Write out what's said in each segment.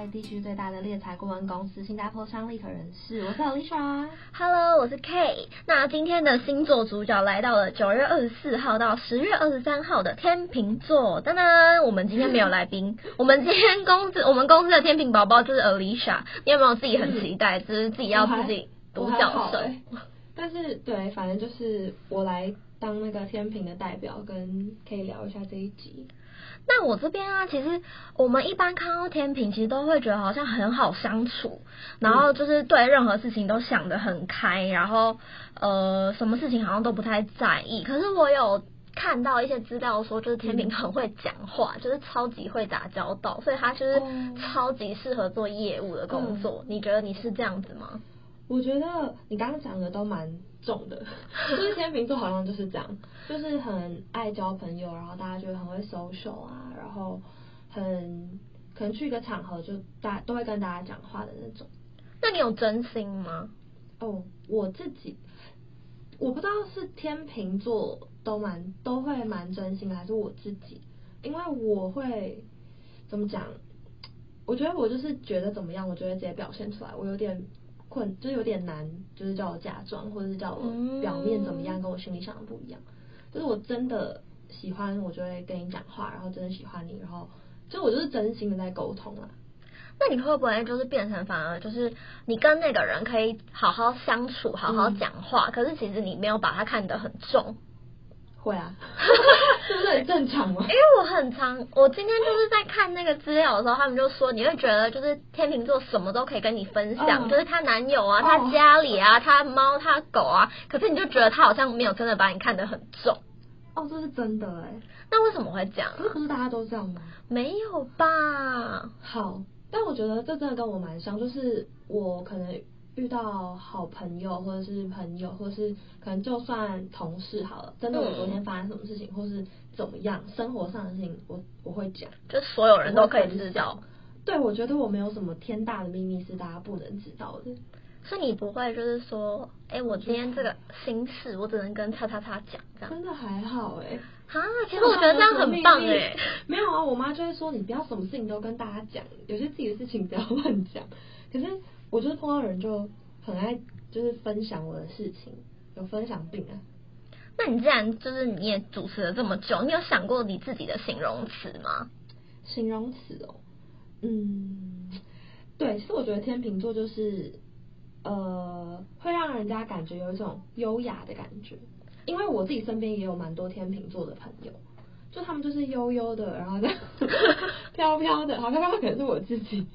在地区最大的猎才顾问公司新加坡商立可人士，我是 Alicia。Hello，我是 Kay。那今天的星座主角来到了九月二十四号到十月二十三号的天秤座。当当，我们今天没有来宾，我们今天公司我们公司的天秤宝宝就是 Alicia。你有没有自己很期待，就是自己要自己独角兽？但是对，反正就是我来当那个天平的代表，跟可以聊一下这一集。那我这边啊，其实我们一般看到天平，其实都会觉得好像很好相处，然后就是对任何事情都想得很开，然后呃，什么事情好像都不太在意。可是我有看到一些资料说，就是天平很会讲话，就是超级会打交道，所以他就是超级适合做业务的工作。你觉得你是这样子吗？我觉得你刚刚讲的都蛮重的，就是天秤座好像就是这样，就是很爱交朋友，然后大家就很会 social 啊，然后很可能去一个场合就大都会跟大家讲话的那种。那你有真心吗？哦，我自己我不知道是天秤座都蛮都会蛮真心的，还是我自己，因为我会怎么讲？我觉得我就是觉得怎么样，我就会直接表现出来，我有点。困就有点难，就是叫我假装，或者是叫我表面怎么样，跟我心里想的不一样。就是我真的喜欢，我就会跟你讲话，然后真的喜欢你，然后就我就是真心的在沟通啊。那你会不会就是变成反而就是你跟那个人可以好好相处，好好讲话，嗯、可是其实你没有把他看得很重？会啊，是不是很正常吗？因为我很常，我今天就是在看那个资料的时候，他们就说你会觉得就是天秤座什么都可以跟你分享，就是她男友啊，他家里啊，她猫她狗啊，可是你就觉得他好像没有真的把你看得很重。哦，这是真的哎。那为什么会这样？可是不是大家都这样吗？没有吧。好，但我觉得这真的跟我蛮像，就是我可能。遇到好朋友或者是朋友，或者是可能就算同事好了，真的我昨天发生什么事情，嗯、或是怎么样，生活上的事情，我我会讲，就所有人都可以知道。对，我觉得我没有什么天大的秘密是大家不能知道的。所以你不会就是说，哎、欸，我今天这个心事，我只能跟叉叉叉讲，这样真的还好哎、欸。啊，其实我觉得这样很棒哎、欸。没有啊，我妈就会说，你不要什么事情都跟大家讲，有些自己的事情不要乱讲。可是。我就是碰到人就很爱，就是分享我的事情，有分享病啊。那你既然就是你也主持了这么久，你有想过你自己的形容词吗？形容词哦，嗯，对，其实我觉得天秤座就是，呃，会让人家感觉有一种优雅的感觉，因为我自己身边也有蛮多天秤座的朋友。就他们就是悠悠的，然后这样 飘飘的，好像他们可能是我自己。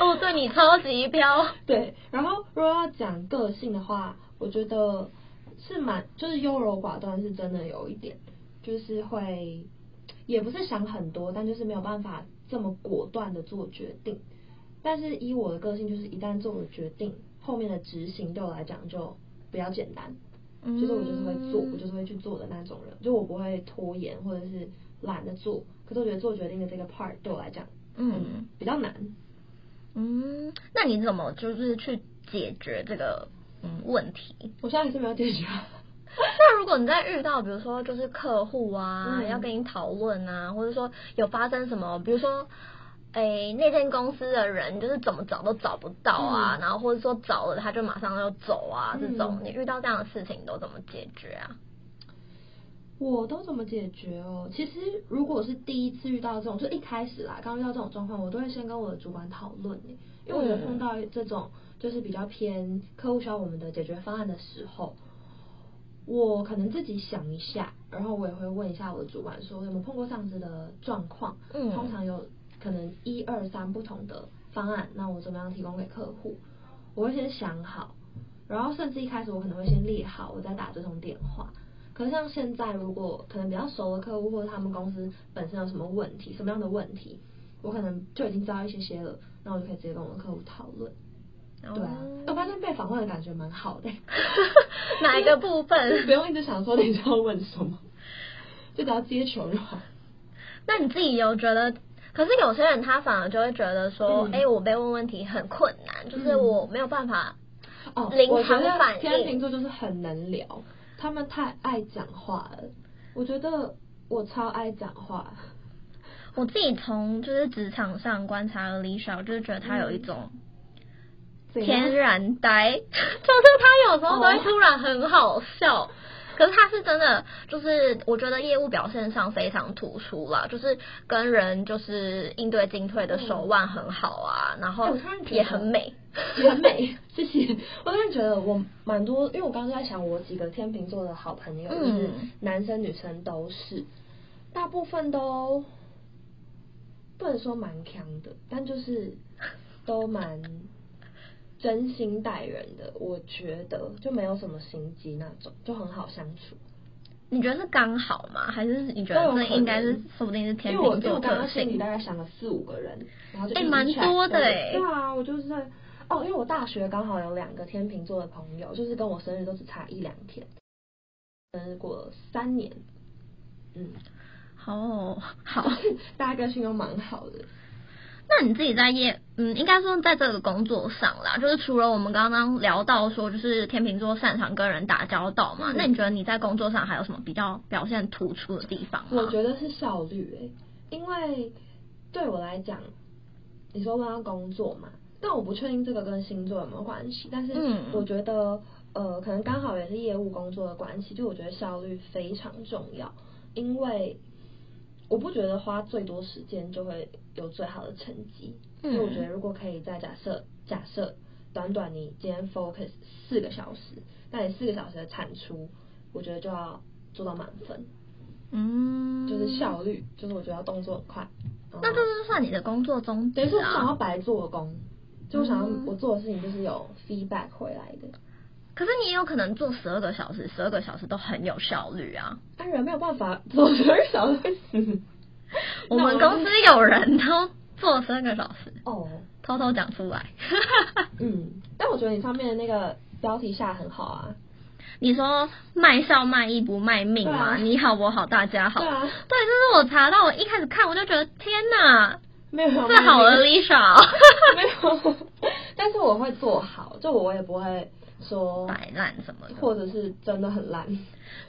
哦，对，你超级飘。对，然后如果要讲个性的话，我觉得是蛮就是优柔寡断，是真的有一点，就是会也不是想很多，但就是没有办法这么果断的做决定。但是以我的个性，就是一旦做了决定，后面的执行对我来讲就比较简单。就是我就是会做，我就是会去做的那种人，就我不会拖延或者是懒得做。可是我觉得做决定的这个 part 对我来讲，嗯，比较难。嗯，那你怎么就是去解决这个嗯问题？我现在还是没有解决。那如果你在遇到比如说就是客户啊，嗯、要跟你讨论啊，或者说有发生什么，比如说。哎、欸，那间公司的人就是怎么找都找不到啊，嗯、然后或者说找了他就马上要走啊，嗯、这种你遇到这样的事情你都怎么解决啊？我都怎么解决哦？其实如果是第一次遇到这种，就一开始啦，刚遇到这种状况，我都会先跟我的主管讨论，因为我觉得碰到这种就是比较偏客户需要我们的解决方案的时候，我可能自己想一下，然后我也会问一下我的主管说有没有碰过这样子的状况，嗯，通常有。可能一二三不同的方案，那我怎么样提供给客户？我会先想好，然后甚至一开始我可能会先列好，我再打这通电话。可是像现在，如果可能比较熟的客户或者他们公司本身有什么问题，什么样的问题，我可能就已经知道一些些了，那我就可以直接跟我的客户讨论。Oh. 对啊，我发现被访问的感觉蛮好的。哪一个部分？不用一直想说你要问什么，就只要接球就好。那你自己有觉得？可是有些人他反而就会觉得说，哎、嗯欸，我被问问题很困难，就是我没有办法哦，临场反应。天秤座就是很能聊，他们太爱讲话了。我觉得我超爱讲话。我自己从就是职场上观察了 Alicia，我就是觉得他有一种天然呆，嗯、就是他有时候都会突然很好笑。哦可是他是真的，就是我觉得业务表现上非常突出啦，就是跟人就是应对进退的手腕很好啊，嗯、然后也很美，也很美，谢谢。我突然觉得我蛮多，因为我刚刚在想我几个天秤座的好朋友，嗯、就是男生女生都是，大部分都不能说蛮强的，但就是都蛮。真心待人的，我觉得就没有什么心机那种，就很好相处。你觉得是刚好吗？还是你觉得这应该是说不定是天秤座特性？因为我刚刚心里大概想了四五个人，然后就哎，蛮、欸、多的哎。对啊，我就是在哦，因为我大学刚好有两个天秤座的朋友，就是跟我生日都只差一两天，生日过了三年，嗯，好好，大家个性都蛮好的。那你自己在业，嗯，应该说在这个工作上啦，就是除了我们刚刚聊到说，就是天秤座擅长跟人打交道嘛，嗯、那你觉得你在工作上还有什么比较表现突出的地方吗？我觉得是效率诶、欸，因为对我来讲，你说问到工作嘛，但我不确定这个跟星座有没有关系，但是我觉得，嗯、呃，可能刚好也是业务工作的关系，就我觉得效率非常重要，因为。我不觉得花最多时间就会有最好的成绩，所以、嗯、我觉得如果可以在假设假设短短你今天 focus 四个小时，那你四个小时的产出，我觉得就要做到满分。嗯，就是效率，就是我觉得要动作很快。那这是算你的工作中，等于说想要白做工，就我想要我做的事情就是有 feedback 回来的。可是你也有可能做十二个小时，十二个小时都很有效率啊！当然没有办法做十二个小时。我们公司有人都做十二个小时哦，偷偷讲出来。嗯，但我觉得你上面的那个标题下很好啊。你说卖笑卖艺不卖命吗？啊、你好我好大家好。对啊。对，就是我查到，我一开始看我就觉得天哪，没有最好的 Alicia。没有，但是我会做好，就我也不会。说摆烂什么的，或者是真的很烂。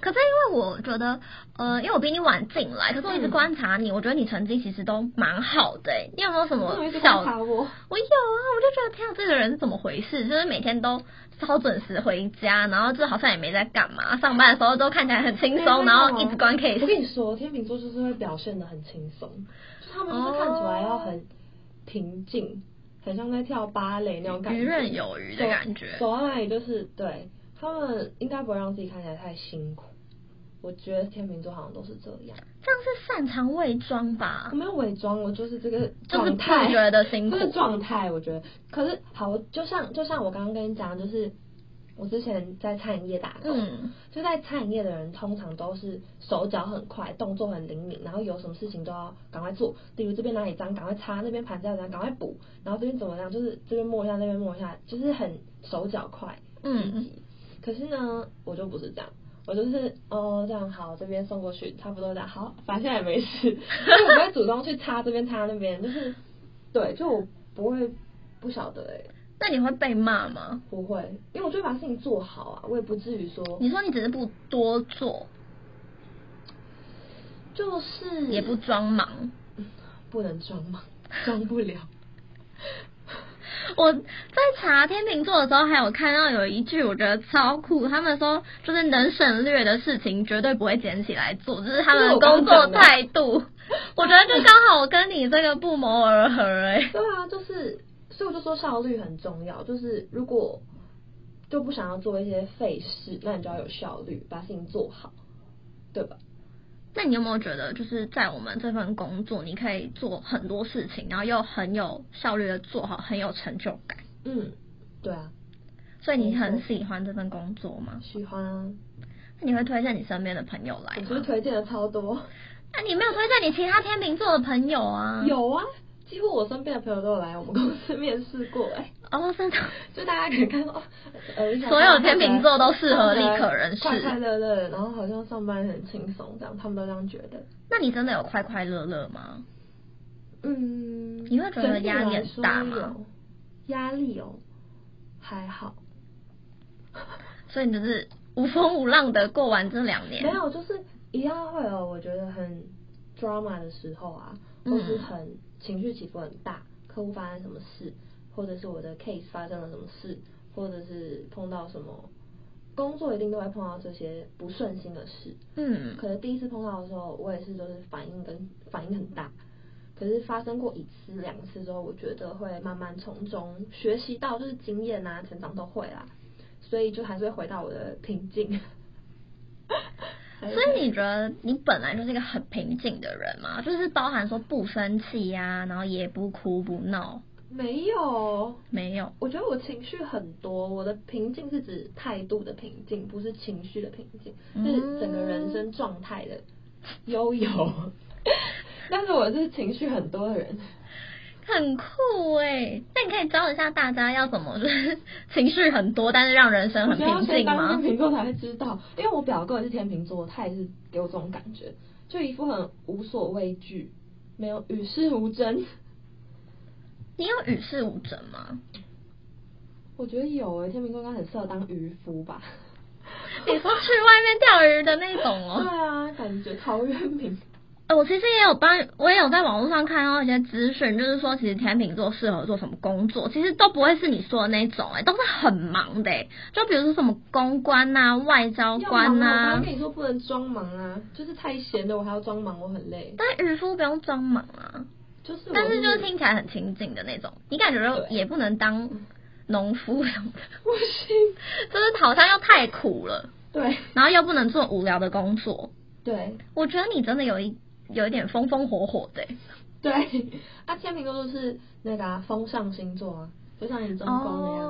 可是因为我觉得，呃，因为我比你晚进来，可是我一直观察你，嗯、我觉得你成绩其实都蛮好的。你有没有什么小？我，我有啊，我就觉得天啊，这个人是怎么回事？就是每天都超准时回家，然后就好像也没在干嘛，上班的时候都看起来很轻松，然后一直观 case。我跟你说，天秤座就是会表现的很轻松，就他们就是看起来要很平静。很像在跳芭蕾那种感觉，游刃有余的感觉。走到哪里就是对，他们应该不会让自己看起来太辛苦。我觉得天秤座好像都是这样。这样是擅长伪装吧？我没有伪装，我就是这个状态。就是觉得辛苦。这个状态，我觉得。可是好，就像就像我刚刚跟你讲，就是。我之前在餐饮业打工，嗯、就在餐饮业的人通常都是手脚很快，动作很灵敏，然后有什么事情都要赶快做。例如这边哪里脏，赶快擦；那边盘子要怎样，赶快补。然后这边怎么样，就是这边摸一下，那边摸一下，就是很手脚快，嗯嗯。可是呢，我就不是这样，我就是哦这样好，这边送过去，差不多这样好，反正也没事，所以我不会主动去擦这边擦那边，就是对，就我不会不晓得哎、欸。那你会被骂吗？不会，因为我就会把事情做好啊，我也不至于说。你说你只是不多做，就是也不装忙，不能装忙，装不了。我在查天秤座的时候，还有看到有一句我觉得超酷，他们说就是能省略的事情绝对不会捡起来做，这是他们的工作态度。我，我觉得就刚好我跟你这个不谋而合哎、欸。对啊，就是。所以我就说效率很重要，就是如果就不想要做一些费事，那你就要有效率，把事情做好，对吧？那你有没有觉得，就是在我们这份工作，你可以做很多事情，然后又很有效率的做好，很有成就感？嗯，对啊。所以你很喜欢这份工作吗？喜欢啊。那你会推荐你身边的朋友来吗？我是推荐的超多。那你没有推荐你其他天秤座的朋友啊？有啊。几乎我身边的朋友都有来我们公司面试过哎、欸，哦，真的，就大家可以看到，呃，所有天秤座都适合立可人士，快快乐乐，然后好像上班很轻松，这样他们都这样觉得。那你真的有快快乐乐吗？嗯，你会觉得压力很大吗？压力哦，还好。所以你就是无风无浪的过完这两年？没有，就是一样会有我觉得很 drama 的时候啊。或是很情绪起伏很大，客户发生什么事，或者是我的 case 发生了什么事，或者是碰到什么工作，一定都会碰到这些不顺心的事。嗯，可能第一次碰到的时候，我也是就是反应跟反应很大。可是发生过一次两次之后，我觉得会慢慢从中学习到，就是经验啊、成长都会啦，所以就还是会回到我的平静。所以你觉得你本来就是一个很平静的人嘛？就是包含说不生气呀，然后也不哭不闹。没有，没有。我觉得我情绪很多，我的平静是指态度的平静，不是情绪的平静，就是整个人生状态的悠游。但是我是情绪很多的人，很酷哎！那你可以教一下大家要怎么就是情绪很多，但是让人生很平静吗？天秤座才会知道，因为我表哥也是天秤座，他也是给我这种感觉，就一副很无所畏惧，没有与世无争。你有与世无争吗？我觉得有哎，天秤座应该很适合当渔夫吧？你说去外面钓鱼的那种哦？对啊，感觉陶渊明。呃，我其实也有帮，我也有在网络上看到一些资讯，就是说其实天秤座适合做什么工作，其实都不会是你说的那种，哎，都是很忙的，就比如说什么公关呐、外交官呐。我刚跟你说不能装忙啊，就是太闲了，我还要装忙，我很累。但渔夫不用装忙啊，就是，是，但是就是听起来很亲近的那种，你感觉就也不能当农夫什么的，不行，就是好像又太苦了，对，然后又不能做无聊的工作，对，我觉得你真的有一。有一点风风火火的，对，啊，天秤座就是那个啊，风象星座啊，就像你中宫那样。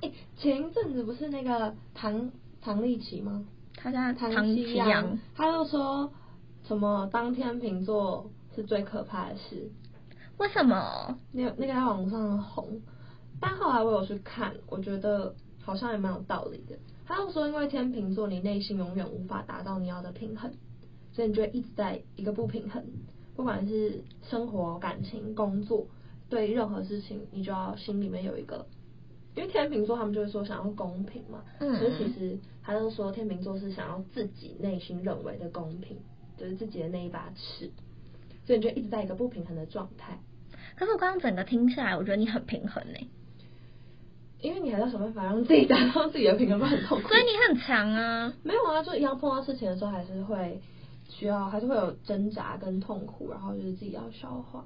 哎、oh. 欸，前一阵子不是那个唐唐立奇吗？他家唐綺阳，他就说什么当天秤座是最可怕的事。为什么？那那个在网上红，但后来我有去看，我觉得好像也蛮有道理的。他又说，因为天秤座，你内心永远无法达到你要的平衡。所以你就会一直在一个不平衡，不管是生活、感情、工作，对任何事情，你就要心里面有一个，因为天秤座他们就会说想要公平嘛，嗯，所以其实他就说天秤座是想要自己内心认为的公平，就是自己的那一把尺，所以你就一直在一个不平衡的状态。可是我刚刚整个听下来，我觉得你很平衡呢，因为你还要想办法让自己达到自己的平衡，不很痛苦。所以你很强啊，没有啊，就一样碰到事情的时候还是会。需要还是会有挣扎跟痛苦，然后就是自己要消化。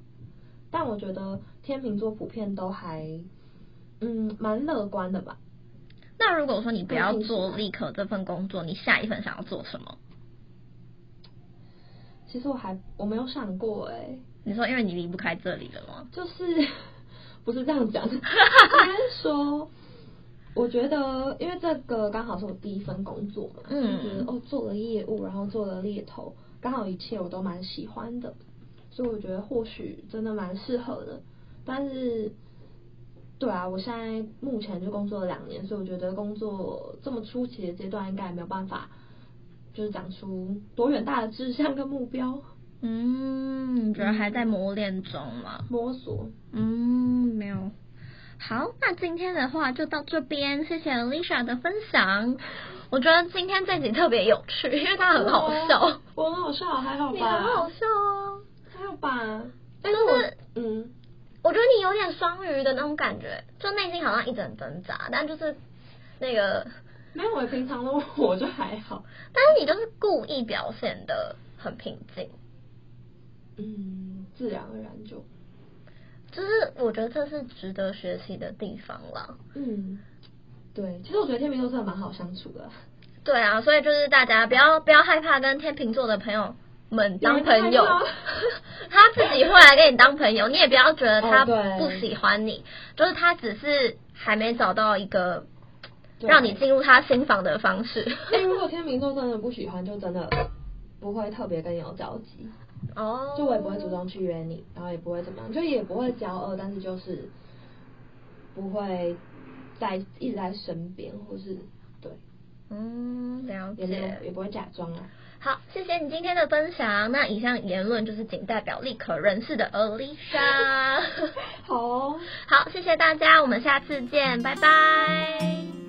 但我觉得天秤座普遍都还，嗯，蛮乐观的吧。那如果说你不要做立可这份工作，你下一份想要做什么？其实我还我没有想过哎、欸。你说因为你离不开这里了吗？就是 不是这样讲，应该是说。我觉得，因为这个刚好是我第一份工作嘛，嗯，觉得哦，做了业务，然后做了猎头，刚好一切我都蛮喜欢的，所以我觉得或许真的蛮适合的。但是，对啊，我现在目前就工作了两年，所以我觉得工作这么初期的阶段，应该也没有办法，就是讲出多远大的志向跟目标。嗯，觉得还在磨练中嘛？摸索。嗯，没有。好，那今天的话就到这边，谢谢 Alicia 的分享。我觉得今天这集特别有趣，因为它很好笑。我很好笑，还好吧？你很好笑哦，还好吧？但是我，嗯，我觉得你有点双鱼的那种感觉，就内心好像一直很挣扎，但就是那个没有，我平常的我就还好，但是你就是故意表现的很平静，嗯，自然而然就。就是我觉得这是值得学习的地方了。嗯，对，其实我觉得天秤座真的蛮好相处的。对啊，所以就是大家不要不要害怕跟天秤座的朋友们当朋友，他自己会来跟你当朋友，你也不要觉得他不喜欢你，就是他只是还没找到一个让你进入他心房的方式。哎，如果天秤座真的不喜欢，就真的不会特别跟你有交集。哦，oh, 就我也不会主动去约你，然后也不会怎么样，就也不会交恶，但是就是不会在一直在身边，或是对，嗯，了解，也也不会假装啊。好，谢谢你今天的分享。那以上言论就是仅代表立可人士的 Alicia。好，好，谢谢大家，我们下次见，拜拜。